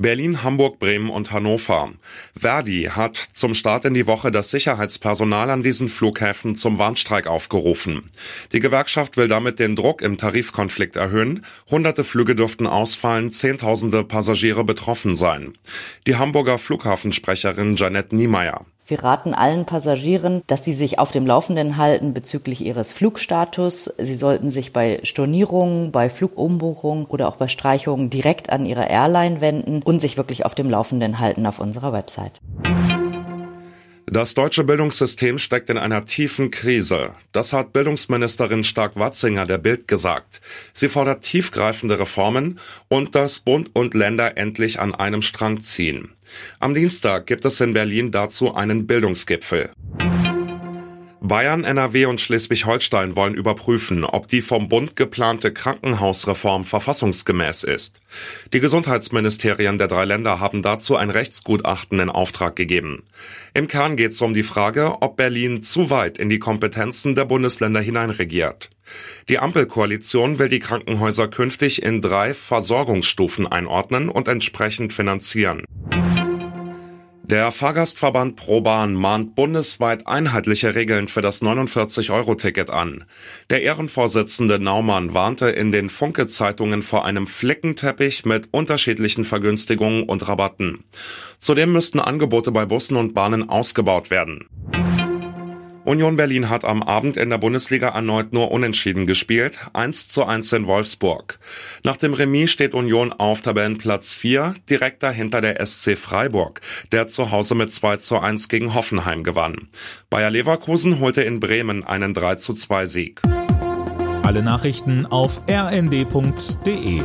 Berlin, Hamburg, Bremen und Hannover. Verdi hat zum Start in die Woche das Sicherheitspersonal an diesen Flughäfen zum Warnstreik aufgerufen. Die Gewerkschaft will damit den Druck im Tarifkonflikt erhöhen. Hunderte Flüge dürften ausfallen, Zehntausende Passagiere betroffen sein. Die Hamburger Flughafensprecherin Janette Niemeyer. Wir raten allen Passagieren, dass sie sich auf dem Laufenden halten bezüglich ihres Flugstatus. Sie sollten sich bei Stornierungen, bei Flugumbuchungen oder auch bei Streichungen direkt an ihre Airline wenden und sich wirklich auf dem Laufenden halten auf unserer Website. Das deutsche Bildungssystem steckt in einer tiefen Krise. Das hat Bildungsministerin Stark-Watzinger der Bild gesagt. Sie fordert tiefgreifende Reformen und dass Bund und Länder endlich an einem Strang ziehen. Am Dienstag gibt es in Berlin dazu einen Bildungsgipfel. Bayern, NRW und Schleswig-Holstein wollen überprüfen, ob die vom Bund geplante Krankenhausreform verfassungsgemäß ist. Die Gesundheitsministerien der drei Länder haben dazu ein Rechtsgutachten in Auftrag gegeben. Im Kern geht es um die Frage, ob Berlin zu weit in die Kompetenzen der Bundesländer hineinregiert. Die Ampelkoalition will die Krankenhäuser künftig in drei Versorgungsstufen einordnen und entsprechend finanzieren. Der Fahrgastverband ProBahn mahnt bundesweit einheitliche Regeln für das 49-Euro-Ticket an. Der Ehrenvorsitzende Naumann warnte in den Funke-Zeitungen vor einem Flickenteppich mit unterschiedlichen Vergünstigungen und Rabatten. Zudem müssten Angebote bei Bussen und Bahnen ausgebaut werden. Union Berlin hat am Abend in der Bundesliga erneut nur unentschieden gespielt, 1 zu 1 in Wolfsburg. Nach dem Remis steht Union auf Tabellenplatz 4, direkt dahinter der SC Freiburg, der zu Hause mit 2 zu 1 gegen Hoffenheim gewann. Bayer Leverkusen holte in Bremen einen 3 zu 2 Sieg. Alle Nachrichten auf rnd.de